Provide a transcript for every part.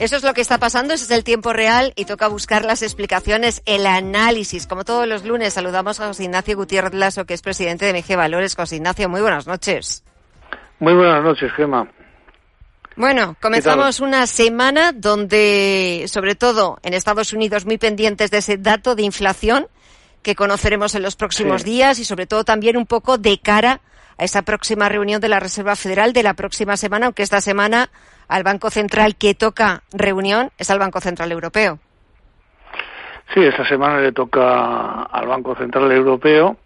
Eso es lo que está pasando, ese es el tiempo real y toca buscar las explicaciones, el análisis. Como todos los lunes, saludamos a José Ignacio Gutiérrez Lasso, que es presidente de MG Valores. José Ignacio, muy buenas noches. Muy buenas noches, Gema. Bueno, comenzamos una semana donde, sobre todo en Estados Unidos, muy pendientes de ese dato de inflación que conoceremos en los próximos días y sobre todo también un poco de cara a esa próxima reunión de la Reserva Federal de la próxima semana, aunque esta semana al Banco Central que toca reunión es al Banco Central Europeo. Sí, esta semana le toca al Banco Central Europeo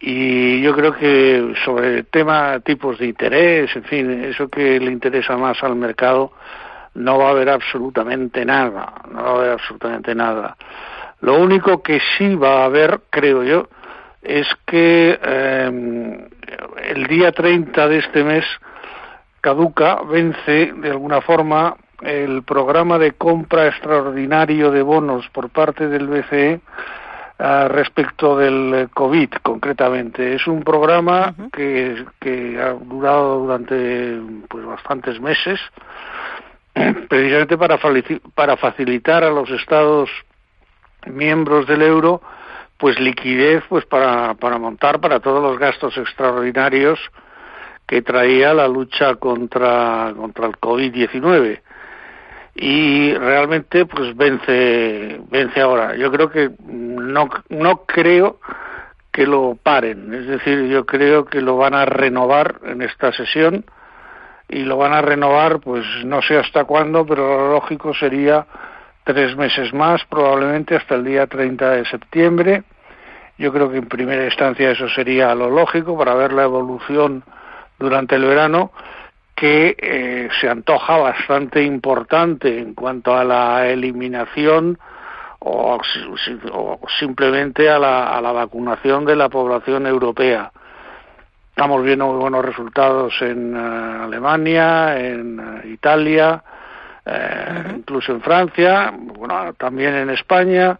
y yo creo que sobre el tema tipos de interés, en fin, eso que le interesa más al mercado, no va a haber absolutamente nada, no va a haber absolutamente nada. Lo único que sí va a haber, creo yo, es que eh, el día 30 de este mes caduca, vence de alguna forma el programa de compra extraordinario de bonos por parte del BCE uh, respecto del COVID concretamente. Es un programa uh -huh. que, que, ha durado durante pues bastantes meses precisamente para, para facilitar a los estados miembros del euro pues liquidez pues para, para montar para todos los gastos extraordinarios que traía la lucha contra, contra el COVID-19 y realmente pues vence vence ahora. Yo creo que no no creo que lo paren. Es decir yo creo que lo van a renovar en esta sesión. Y lo van a renovar pues no sé hasta cuándo pero lo lógico sería tres meses más probablemente hasta el día 30 de septiembre yo creo que en primera instancia eso sería lo lógico para ver la evolución durante el verano que eh, se antoja bastante importante en cuanto a la eliminación o, o simplemente a la, a la, vacunación de la población europea. Estamos viendo muy buenos resultados en uh, Alemania, en uh, Italia, uh -huh. incluso en Francia, bueno, también en España,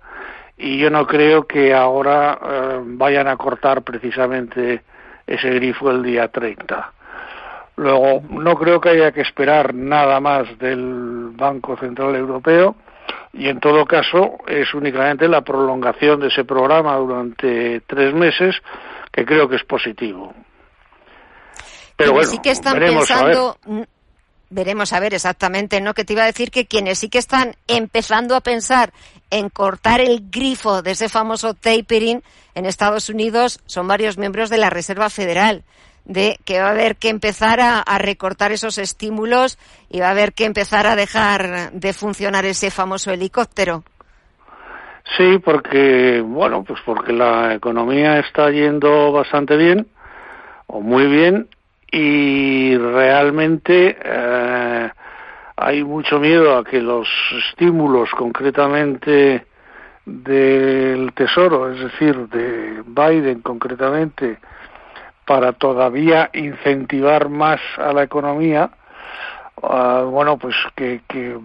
y yo no creo que ahora eh, vayan a cortar precisamente ese grifo el día 30 Luego, no creo que haya que esperar nada más del Banco Central Europeo y, en todo caso, es únicamente la prolongación de ese programa durante tres meses que creo que es positivo. Pero bueno, sí que están pensando, veremos a ver exactamente, ¿no? Que te iba a decir que quienes sí que están empezando a pensar en cortar el grifo de ese famoso tapering en Estados Unidos son varios miembros de la Reserva Federal de que va a haber que empezar a, recortar esos estímulos y va a haber que empezar a dejar de funcionar ese famoso helicóptero. Sí, porque, bueno, pues porque la economía está yendo bastante bien, o muy bien, y realmente eh, hay mucho miedo a que los estímulos, concretamente del Tesoro, es decir, de Biden concretamente, para todavía incentivar más a la economía, uh, bueno, pues que, que,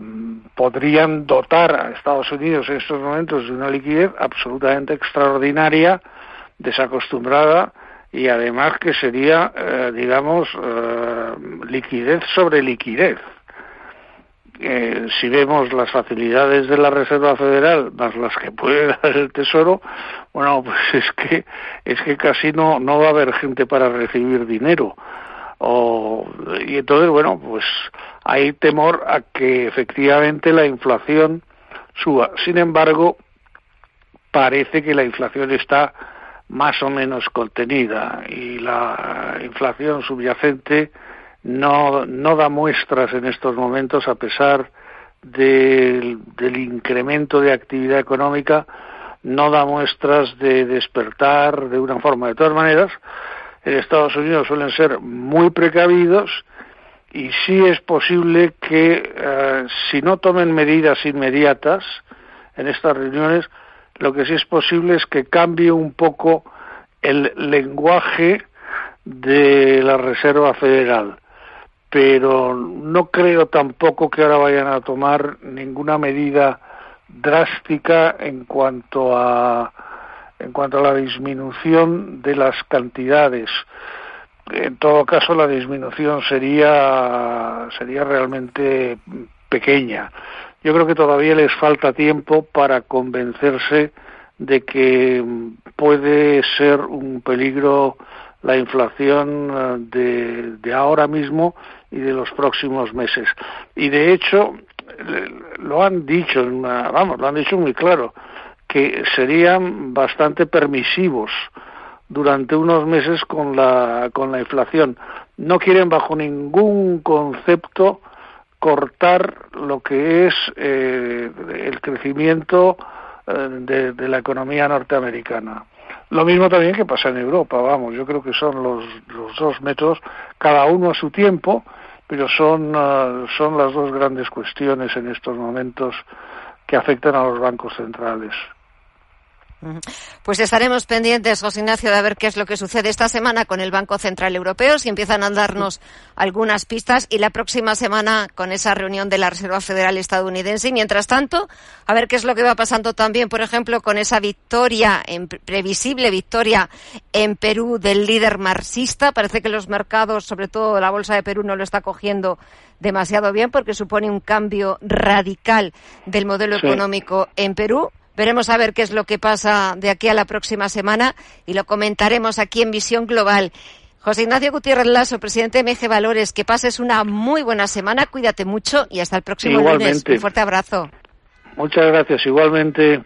podrían dotar a Estados Unidos en estos momentos de una liquidez absolutamente extraordinaria, desacostumbrada y además que sería, eh, digamos, eh, liquidez sobre liquidez. Eh, si vemos las facilidades de la Reserva Federal más las que puede dar el Tesoro, bueno, pues es que es que casi no no va a haber gente para recibir dinero. O, y entonces, bueno, pues hay temor a que efectivamente la inflación suba. Sin embargo, parece que la inflación está más o menos contenida y la inflación subyacente no, no da muestras en estos momentos a pesar del, del incremento de actividad económica, no da muestras de despertar de una forma. De todas maneras, en Estados Unidos suelen ser muy precavidos y sí es posible que eh, si no tomen medidas inmediatas en estas reuniones, lo que sí es posible es que cambie un poco el lenguaje de la Reserva Federal pero no creo tampoco que ahora vayan a tomar ninguna medida drástica en cuanto a en cuanto a la disminución de las cantidades. En todo caso, la disminución sería sería realmente pequeña. Yo creo que todavía les falta tiempo para convencerse de que puede ser un peligro la inflación eh, de, de ahora mismo y de los próximos meses. Y de hecho, lo han dicho, vamos, lo han dicho muy claro, que serían bastante permisivos durante unos meses con la, con la inflación. No quieren bajo ningún concepto cortar lo que es eh, el crecimiento eh, de, la economía norteamericana. Lo mismo también que pasa en Europa, vamos, yo creo que son los, dos métodos, cada uno a su tiempo, pero son, uh, son las dos grandes cuestiones en estos momentos que afectan a los bancos centrales. Pues estaremos pendientes, José Ignacio, de ver qué es lo que sucede esta semana con el Banco Central Europeo, si empiezan a darnos algunas pistas, y la próxima semana con esa reunión de la Reserva Federal estadounidense. Y mientras tanto, a ver qué es lo que va pasando también, por ejemplo, con esa victoria, previsible victoria en Perú del líder marxista. Parece que los mercados, sobre todo la Bolsa de Perú, no lo está cogiendo demasiado bien porque supone un cambio radical del modelo económico en Perú Veremos a ver qué es lo que pasa de aquí a la próxima semana y lo comentaremos aquí en Visión Global. José Ignacio Gutiérrez Lasso, presidente de MG Valores, que pases una muy buena semana, cuídate mucho y hasta el próximo lunes. Un fuerte abrazo. Muchas gracias, igualmente.